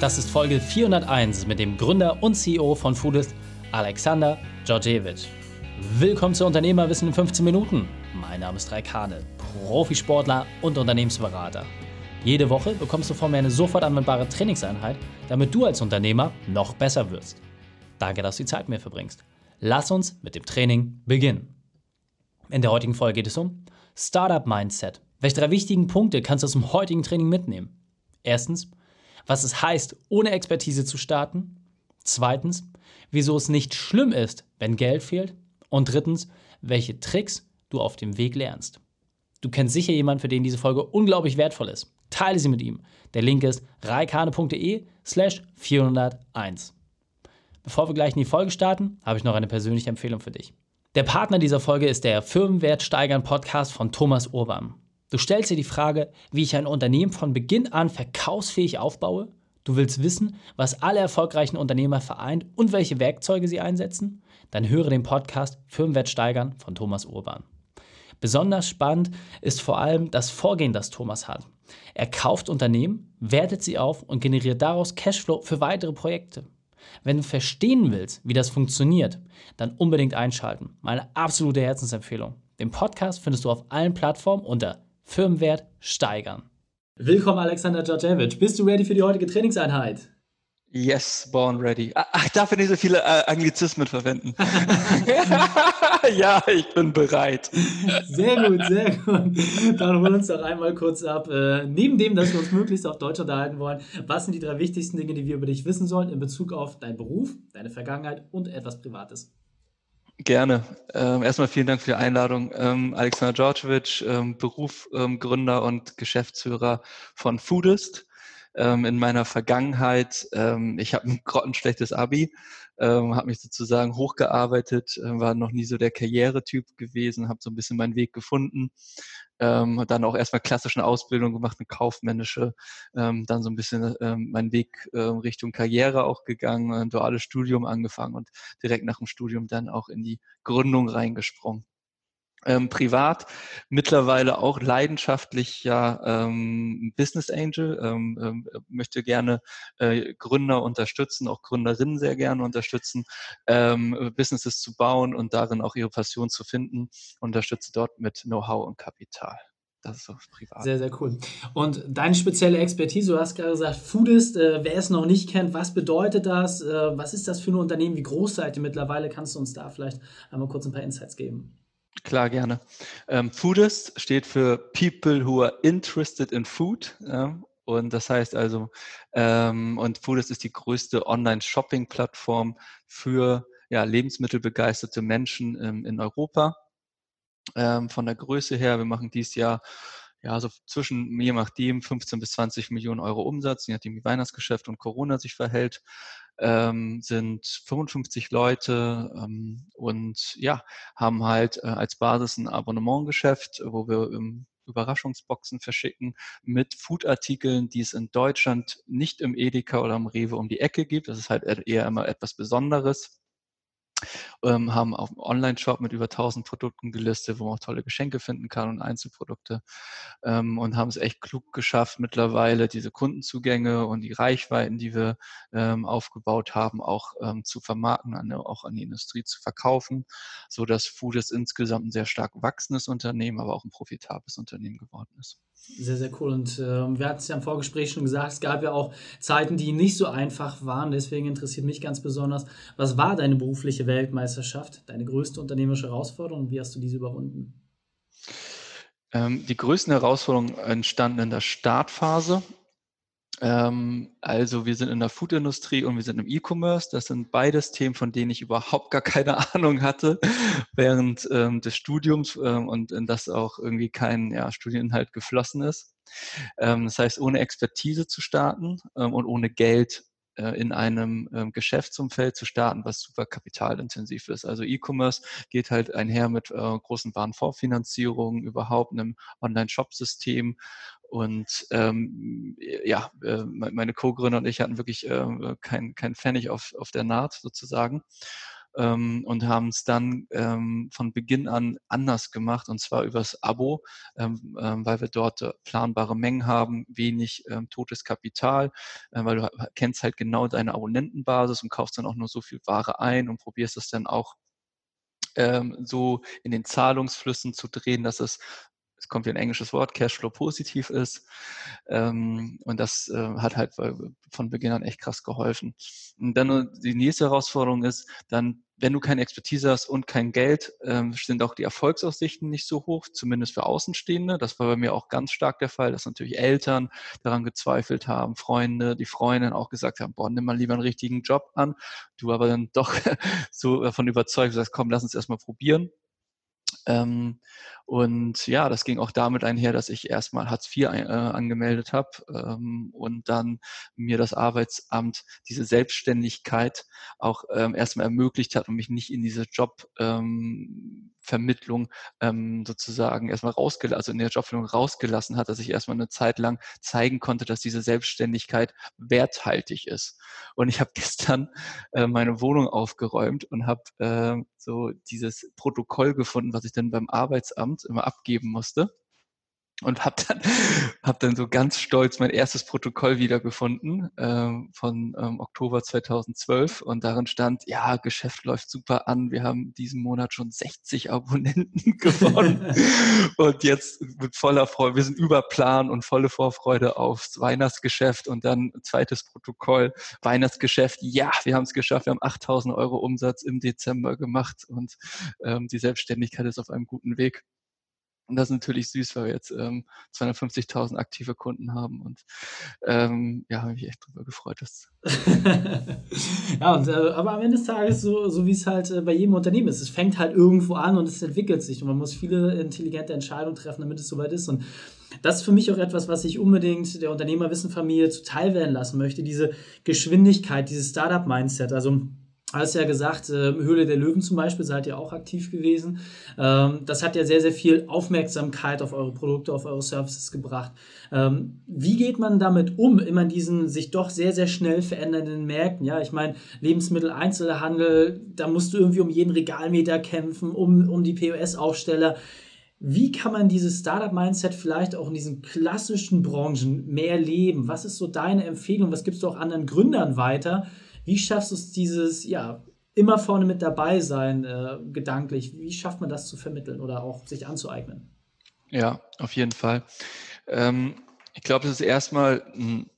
Das ist Folge 401 mit dem Gründer und CEO von Foodist, Alexander Georgievich. Willkommen zu Unternehmerwissen in 15 Minuten. Mein Name ist Raikane, Profisportler und Unternehmensberater. Jede Woche bekommst du von mir eine sofort anwendbare Trainingseinheit, damit du als Unternehmer noch besser wirst. Danke, dass du die Zeit mit mir verbringst. Lass uns mit dem Training beginnen. In der heutigen Folge geht es um Startup Mindset. Welche drei wichtigen Punkte kannst du aus dem heutigen Training mitnehmen? Erstens, was es heißt, ohne Expertise zu starten. Zweitens, wieso es nicht schlimm ist, wenn Geld fehlt. Und drittens, welche Tricks du auf dem Weg lernst. Du kennst sicher jemanden, für den diese Folge unglaublich wertvoll ist. Teile sie mit ihm. Der Link ist reikane.de slash 401. Bevor wir gleich in die Folge starten, habe ich noch eine persönliche Empfehlung für dich. Der Partner dieser Folge ist der Firmenwert steigern Podcast von Thomas Urban. Du stellst dir die Frage, wie ich ein Unternehmen von Beginn an verkaufsfähig aufbaue. Du willst wissen, was alle erfolgreichen Unternehmer vereint und welche Werkzeuge sie einsetzen? Dann höre den Podcast Firmenwert steigern von Thomas Urban. Besonders spannend ist vor allem das Vorgehen, das Thomas hat. Er kauft Unternehmen, wertet sie auf und generiert daraus Cashflow für weitere Projekte. Wenn du verstehen willst, wie das funktioniert, dann unbedingt einschalten. Meine absolute Herzensempfehlung. Den Podcast findest du auf allen Plattformen unter Firmenwert steigern. Willkommen, Alexander Djordjevic. Bist du ready für die heutige Trainingseinheit? Yes, born ready. Ach, ah, darf ich nicht so viele äh, Anglizismen verwenden? ja, ich bin bereit. Sehr gut, sehr gut. Dann holen wir uns doch einmal kurz ab. Äh, neben dem, dass wir uns möglichst auf Deutsch unterhalten wollen, was sind die drei wichtigsten Dinge, die wir über dich wissen sollen in Bezug auf deinen Beruf, deine Vergangenheit und etwas Privates? Gerne. Ähm, erstmal vielen Dank für die Einladung. Ähm, Alexander Djordjevic, ähm, Beruf, ähm, Gründer und Geschäftsführer von Foodist. Ähm, in meiner Vergangenheit, ähm, ich habe ein grottenschlechtes Abi, ähm, habe mich sozusagen hochgearbeitet, äh, war noch nie so der Karrieretyp gewesen, habe so ein bisschen meinen Weg gefunden. Ähm, dann auch erstmal klassische Ausbildung gemacht, eine kaufmännische, ähm, dann so ein bisschen ähm, meinen Weg äh, Richtung Karriere auch gegangen, ein duales Studium angefangen und direkt nach dem Studium dann auch in die Gründung reingesprungen ähm, privat mittlerweile auch leidenschaftlich ja ähm, Business Angel, ähm, ähm, möchte gerne äh, Gründer unterstützen, auch Gründerinnen sehr gerne unterstützen, ähm, Businesses zu bauen und darin auch ihre Passion zu finden, unterstütze dort mit Know-how und Kapital. Das ist so privat. Sehr, sehr cool. Und deine spezielle Expertise, du hast gerade gesagt, Foodist, äh, wer es noch nicht kennt, was bedeutet das? Äh, was ist das für ein Unternehmen? Wie groß seid ihr mittlerweile? Kannst du uns da vielleicht einmal kurz ein paar Insights geben? Klar, gerne. Ähm, Foodist steht für People who are interested in food. Ja, und das heißt also, ähm, und Foodist ist die größte Online-Shopping-Plattform für ja, lebensmittelbegeisterte Menschen ähm, in Europa. Ähm, von der Größe her, wir machen dieses Jahr ja, so zwischen, je nachdem, 15 bis 20 Millionen Euro Umsatz, je nachdem, wie Weihnachtsgeschäft und Corona sich verhält ähm, sind 55 Leute ähm, und ja, haben halt äh, als Basis ein Abonnementgeschäft, wo wir ähm, Überraschungsboxen verschicken mit Foodartikeln, die es in Deutschland nicht im Edeka oder im Rewe um die Ecke gibt. Das ist halt eher immer etwas Besonderes ähm, haben auch einen Online-Shop mit über 1000 Produkten gelistet, wo man auch tolle Geschenke finden kann und Einzelprodukte ähm, und haben es echt klug geschafft, mittlerweile diese Kundenzugänge und die Reichweiten, die wir ähm, aufgebaut haben, auch ähm, zu vermarkten, an, auch an die Industrie zu verkaufen, so dass Food insgesamt ein sehr stark wachsendes Unternehmen, aber auch ein profitables Unternehmen geworden ist. Sehr, sehr cool. Und äh, wir hatten es ja im Vorgespräch schon gesagt, es gab ja auch Zeiten, die nicht so einfach waren. Deswegen interessiert mich ganz besonders, was war deine berufliche Weltmeisterschaft, deine größte unternehmerische Herausforderung wie hast du diese überwunden? Ähm, die größten Herausforderungen entstanden in der Startphase. Ähm, also wir sind in der Foodindustrie und wir sind im E-Commerce. Das sind beides Themen, von denen ich überhaupt gar keine Ahnung hatte während ähm, des Studiums ähm, und in das auch irgendwie kein ja, Studieninhalt geflossen ist. Ähm, das heißt, ohne Expertise zu starten ähm, und ohne Geld äh, in einem ähm, Geschäftsumfeld zu starten, was super kapitalintensiv ist. Also E-Commerce geht halt einher mit äh, großen Warenvorfinanzierungen, überhaupt einem Online-Shop-System und ähm, ja, äh, meine Co-Gründer und ich hatten wirklich äh, kein, kein Pfennig auf, auf der Naht sozusagen. Ähm, und haben es dann ähm, von Beginn an anders gemacht und zwar übers Abo, ähm, ähm, weil wir dort äh, planbare Mengen haben, wenig ähm, totes Kapital, äh, weil du kennst halt genau deine Abonnentenbasis und kaufst dann auch nur so viel Ware ein und probierst es dann auch ähm, so in den Zahlungsflüssen zu drehen, dass es es kommt wie ein englisches Wort, Cashflow positiv ist. Ähm, und das äh, hat halt von Beginn an echt krass geholfen. Und dann die nächste Herausforderung ist, dann, wenn du keine Expertise hast und kein Geld, ähm, sind auch die Erfolgsaussichten nicht so hoch, zumindest für Außenstehende. Das war bei mir auch ganz stark der Fall, dass natürlich Eltern daran gezweifelt haben, Freunde, die Freundin auch gesagt haben, boah, nimm mal lieber einen richtigen Job an. Du aber dann doch so davon überzeugt, sagst, komm, lass uns erstmal probieren. Ähm, und ja, das ging auch damit einher, dass ich erstmal Hartz IV äh, angemeldet habe ähm, und dann mir das Arbeitsamt diese Selbstständigkeit auch ähm, erstmal ermöglicht hat und mich nicht in diese Jobvermittlung ähm, sozusagen erstmal rausgelassen, also in der Jobvermittlung rausgelassen hat, dass ich erstmal eine Zeit lang zeigen konnte, dass diese Selbstständigkeit werthaltig ist. Und ich habe gestern äh, meine Wohnung aufgeräumt und habe äh, so dieses Protokoll gefunden, was ich dann beim Arbeitsamt immer abgeben musste und habe dann, hab dann so ganz stolz mein erstes Protokoll wiedergefunden ähm, von ähm, Oktober 2012 und darin stand, ja, Geschäft läuft super an, wir haben diesen Monat schon 60 Abonnenten gewonnen. Und jetzt mit voller Freude, wir sind über Plan und volle Vorfreude aufs Weihnachtsgeschäft. Und dann zweites Protokoll, Weihnachtsgeschäft, ja, wir haben es geschafft, wir haben 8000 Euro Umsatz im Dezember gemacht. Und ähm, die Selbstständigkeit ist auf einem guten Weg. Und das ist natürlich süß, weil wir jetzt ähm, 250.000 aktive Kunden haben. Und ähm, ja, habe mich echt drüber gefreut. Dass ja, und, äh, aber am Ende des Tages, so, so wie es halt äh, bei jedem Unternehmen ist, es fängt halt irgendwo an und es entwickelt sich. Und man muss viele intelligente Entscheidungen treffen, damit es soweit ist. Und das ist für mich auch etwas, was ich unbedingt der Unternehmerwissenfamilie zuteil werden lassen möchte. Diese Geschwindigkeit, dieses Startup-Mindset. Also hast ja gesagt, äh, Höhle der Löwen zum Beispiel, seid ihr auch aktiv gewesen. Ähm, das hat ja sehr, sehr viel Aufmerksamkeit auf eure Produkte, auf eure Services gebracht. Ähm, wie geht man damit um, immer in diesen sich doch sehr, sehr schnell verändernden Märkten? Ja, ich meine, Lebensmitteleinzelhandel, da musst du irgendwie um jeden Regalmeter kämpfen, um, um die POS-Aufsteller. Wie kann man dieses Startup-Mindset vielleicht auch in diesen klassischen Branchen mehr leben? Was ist so deine Empfehlung? Was gibst du auch anderen Gründern weiter? Wie schaffst du es, dieses, ja, immer vorne mit dabei sein, äh, gedanklich? Wie schafft man das zu vermitteln oder auch sich anzueignen? Ja, auf jeden Fall. Ähm, ich glaube, es ist erstmal ein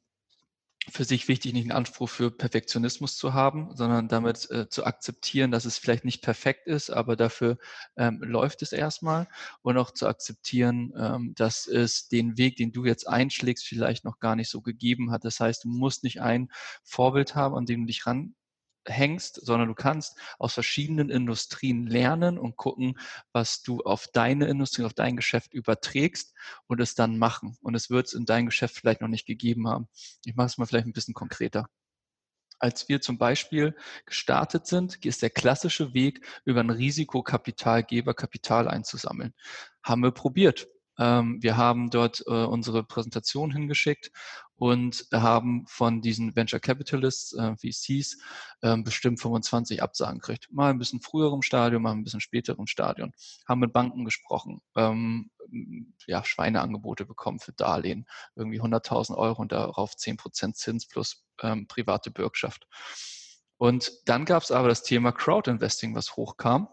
für sich wichtig, nicht einen Anspruch für Perfektionismus zu haben, sondern damit äh, zu akzeptieren, dass es vielleicht nicht perfekt ist, aber dafür ähm, läuft es erstmal und auch zu akzeptieren, ähm, dass es den Weg, den du jetzt einschlägst, vielleicht noch gar nicht so gegeben hat. Das heißt, du musst nicht ein Vorbild haben, an dem du dich ran hängst, sondern du kannst aus verschiedenen Industrien lernen und gucken, was du auf deine Industrie, auf dein Geschäft überträgst und es dann machen. Und es wird es in dein Geschäft vielleicht noch nicht gegeben haben. Ich mache es mal vielleicht ein bisschen konkreter. Als wir zum Beispiel gestartet sind, ist der klassische Weg, über einen Risikokapitalgeber Kapital einzusammeln. Haben wir probiert. Ähm, wir haben dort äh, unsere Präsentation hingeschickt und haben von diesen Venture Capitalists, äh, VCs, äh, bestimmt 25 Absagen gekriegt. Mal ein bisschen früherem Stadium, mal ein bisschen späterem Stadion. Haben mit Banken gesprochen, ähm, ja, Schweineangebote bekommen für Darlehen, irgendwie 100.000 Euro und darauf 10% Zins plus ähm, private Bürgschaft. Und dann gab es aber das Thema Crowdinvesting, was hochkam.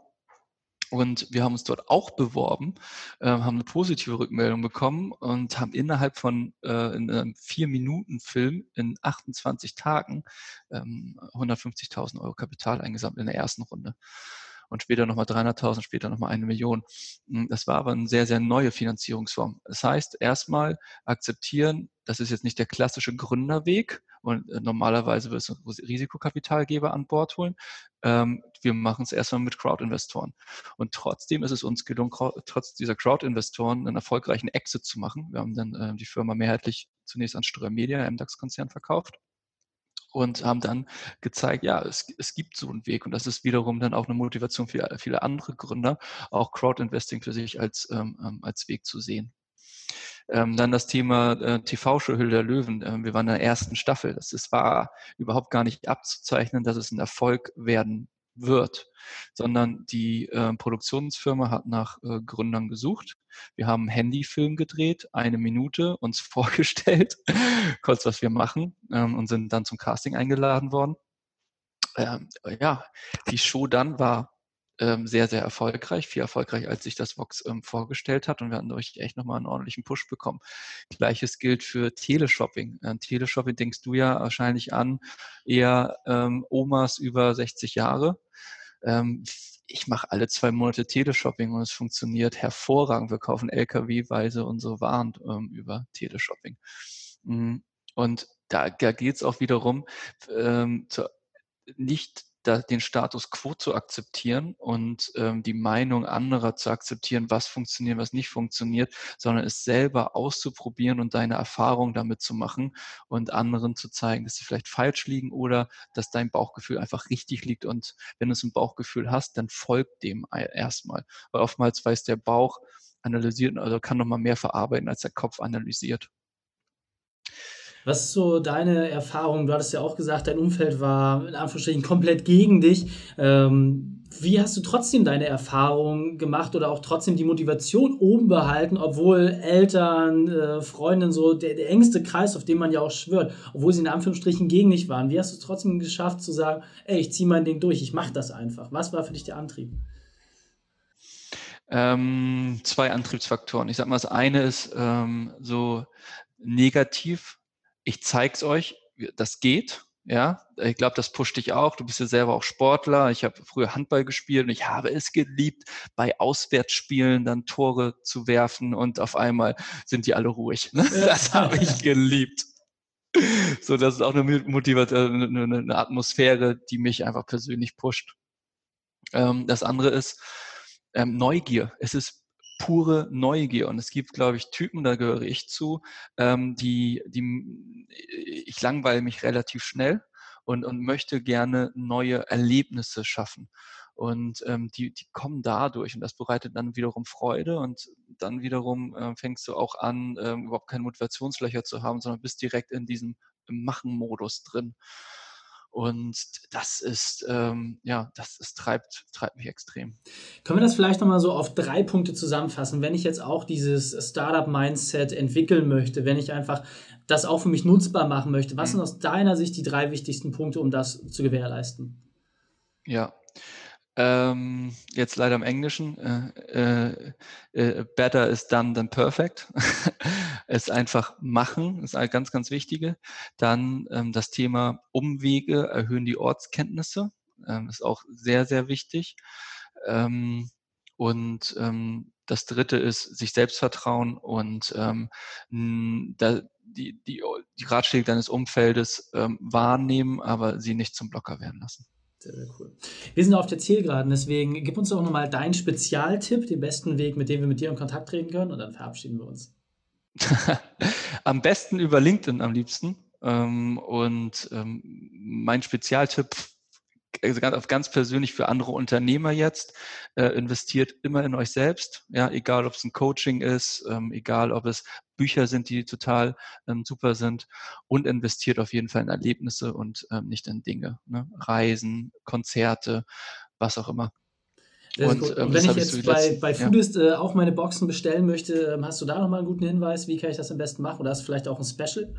Und wir haben uns dort auch beworben, äh, haben eine positive Rückmeldung bekommen und haben innerhalb von äh, in einem Vier-Minuten-Film in 28 Tagen ähm, 150.000 Euro Kapital eingesammelt in der ersten Runde und später nochmal 300.000, später nochmal eine Million. Hm, das war aber eine sehr, sehr neue Finanzierungsform. Das heißt, erstmal akzeptieren, das ist jetzt nicht der klassische Gründerweg und äh, normalerweise wirst du Risikokapitalgeber an Bord holen. Ähm, wir machen es erstmal mit Crowd-Investoren. Und trotzdem ist es uns gelungen, trotz dieser Crowd-Investoren einen erfolgreichen Exit zu machen. Wir haben dann äh, die Firma mehrheitlich zunächst an Ströer Media, einem DAX-Konzern, verkauft und haben dann gezeigt, ja, es, es gibt so einen Weg und das ist wiederum dann auch eine Motivation für viele andere Gründer, auch Crowd-Investing für sich als, ähm, ähm, als Weg zu sehen. Ähm, dann das Thema äh, TV-Show Hülle der Löwen. Ähm, wir waren in der ersten Staffel. Das ist, war überhaupt gar nicht abzuzeichnen, dass es ein Erfolg werden wird, sondern die äh, Produktionsfirma hat nach äh, Gründern gesucht. Wir haben einen Handyfilm gedreht, eine Minute, uns vorgestellt, kurz was wir machen ähm, und sind dann zum Casting eingeladen worden. Ähm, ja, die Show dann war ähm, sehr, sehr erfolgreich, viel erfolgreich, als sich das Vox ähm, vorgestellt hat. Und wir hatten durch echt nochmal einen ordentlichen Push bekommen. Gleiches gilt für Teleshopping. Äh, Teleshopping denkst du ja wahrscheinlich an, eher ähm, Omas über 60 Jahre. Ähm, ich mache alle zwei Monate Teleshopping und es funktioniert hervorragend. Wir kaufen LKW-weise unsere Waren ähm, über Teleshopping. Mhm. Und da, da geht es auch wiederum, ähm, zu, nicht da, den Status quo zu akzeptieren und ähm, die Meinung anderer zu akzeptieren, was funktioniert, was nicht funktioniert, sondern es selber auszuprobieren und deine Erfahrung damit zu machen und anderen zu zeigen, dass sie vielleicht falsch liegen oder dass dein Bauchgefühl einfach richtig liegt. Und wenn du ein Bauchgefühl hast, dann folgt dem erstmal. Weil oftmals weiß der Bauch analysiert, also kann nochmal mehr verarbeiten, als der Kopf analysiert. Was ist so deine Erfahrung? Du hattest ja auch gesagt, dein Umfeld war in Anführungsstrichen komplett gegen dich. Ähm, wie hast du trotzdem deine Erfahrung gemacht oder auch trotzdem die Motivation oben behalten, obwohl Eltern, äh, Freundinnen, so der, der, engste Kreis, auf den man ja auch schwört, obwohl sie in Anführungsstrichen gegen dich waren? Wie hast du es trotzdem geschafft zu sagen, ey, ich ziehe mein Ding durch, ich mache das einfach? Was war für dich der Antrieb? Ähm, zwei Antriebsfaktoren. Ich sag mal, das eine ist ähm, so negativ ich zeige es euch, das geht. Ja, ich glaube, das pusht dich auch. Du bist ja selber auch Sportler. Ich habe früher Handball gespielt und ich habe es geliebt, bei Auswärtsspielen dann Tore zu werfen und auf einmal sind die alle ruhig. Ne? Das habe ich geliebt. So, das ist auch eine Motivation, eine, eine Atmosphäre, die mich einfach persönlich pusht. Ähm, das andere ist ähm, Neugier. Es ist pure Neugier. Und es gibt, glaube ich, Typen, da gehöre ich zu, ähm, die, die, ich langweile mich relativ schnell und, und möchte gerne neue Erlebnisse schaffen. Und ähm, die, die kommen dadurch und das bereitet dann wiederum Freude und dann wiederum äh, fängst du auch an, äh, überhaupt keine Motivationslöcher zu haben, sondern bist direkt in diesem Machen-Modus drin. Und das ist, ähm, ja, das, das treibt, treibt mich extrem. Können wir das vielleicht nochmal so auf drei Punkte zusammenfassen? Wenn ich jetzt auch dieses Startup-Mindset entwickeln möchte, wenn ich einfach das auch für mich nutzbar machen möchte, was mhm. sind aus deiner Sicht die drei wichtigsten Punkte, um das zu gewährleisten? Ja, ähm, jetzt leider im Englischen. Äh, äh, äh, better is done than perfect. es einfach machen, ist ein ganz, ganz wichtige. Dann ähm, das Thema Umwege erhöhen die Ortskenntnisse. Ähm, ist auch sehr, sehr wichtig. Ähm, und ähm, das dritte ist sich Selbstvertrauen und ähm, da, die, die, die Ratschläge deines Umfeldes ähm, wahrnehmen, aber sie nicht zum Blocker werden lassen. Sehr, sehr cool. Wir sind auf der Zielgeraden, deswegen gib uns doch nochmal deinen Spezialtipp, den besten Weg, mit dem wir mit dir in Kontakt treten können und dann verabschieden wir uns. am besten über LinkedIn am liebsten. Ähm, und ähm, mein Spezialtipp also ganz, ganz persönlich für andere Unternehmer jetzt, äh, investiert immer in euch selbst, ja, egal ob es ein Coaching ist, ähm, egal ob es Bücher sind, die total super sind und investiert auf jeden Fall in Erlebnisse und nicht in Dinge, ne? Reisen, Konzerte, was auch immer. Und, und, ähm, wenn ich jetzt bei, bei Foodist ja. äh, auch meine Boxen bestellen möchte, ähm, hast du da nochmal einen guten Hinweis? Wie kann ich das am besten machen? Oder hast du vielleicht auch ein Special?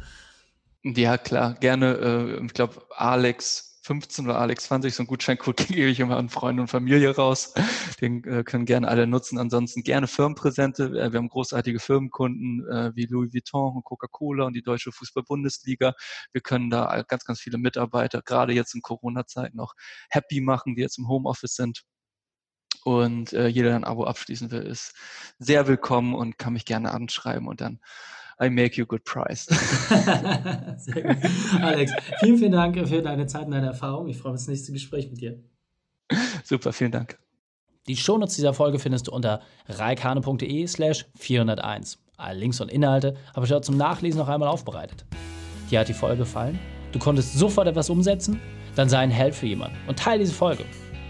Ja, klar, gerne. Äh, ich glaube, Alex 15 oder Alex 20, so einen Gutscheincode gebe ich immer an Freunde und Familie raus. Den äh, können gerne alle nutzen. Ansonsten gerne Firmenpräsente. Äh, wir haben großartige Firmenkunden äh, wie Louis Vuitton und Coca-Cola und die Deutsche Fußball-Bundesliga. Wir können da ganz, ganz viele Mitarbeiter, gerade jetzt in Corona-Zeiten, auch happy machen, die jetzt im Homeoffice sind. Und äh, jeder, der ein Abo abschließen will, ist sehr willkommen und kann mich gerne anschreiben und dann I make you good price. Sehr gut. Alex, vielen, vielen Dank für deine Zeit und deine Erfahrung. Ich freue mich auf das nächste Gespräch mit dir. Super, vielen Dank. Die Shownotes dieser Folge findest du unter reikane.de slash 401. Alle Links und Inhalte habe ich dort zum Nachlesen noch einmal aufbereitet. Dir hat die Folge gefallen? Du konntest sofort etwas umsetzen? Dann sei ein Held für jemanden und teile diese Folge.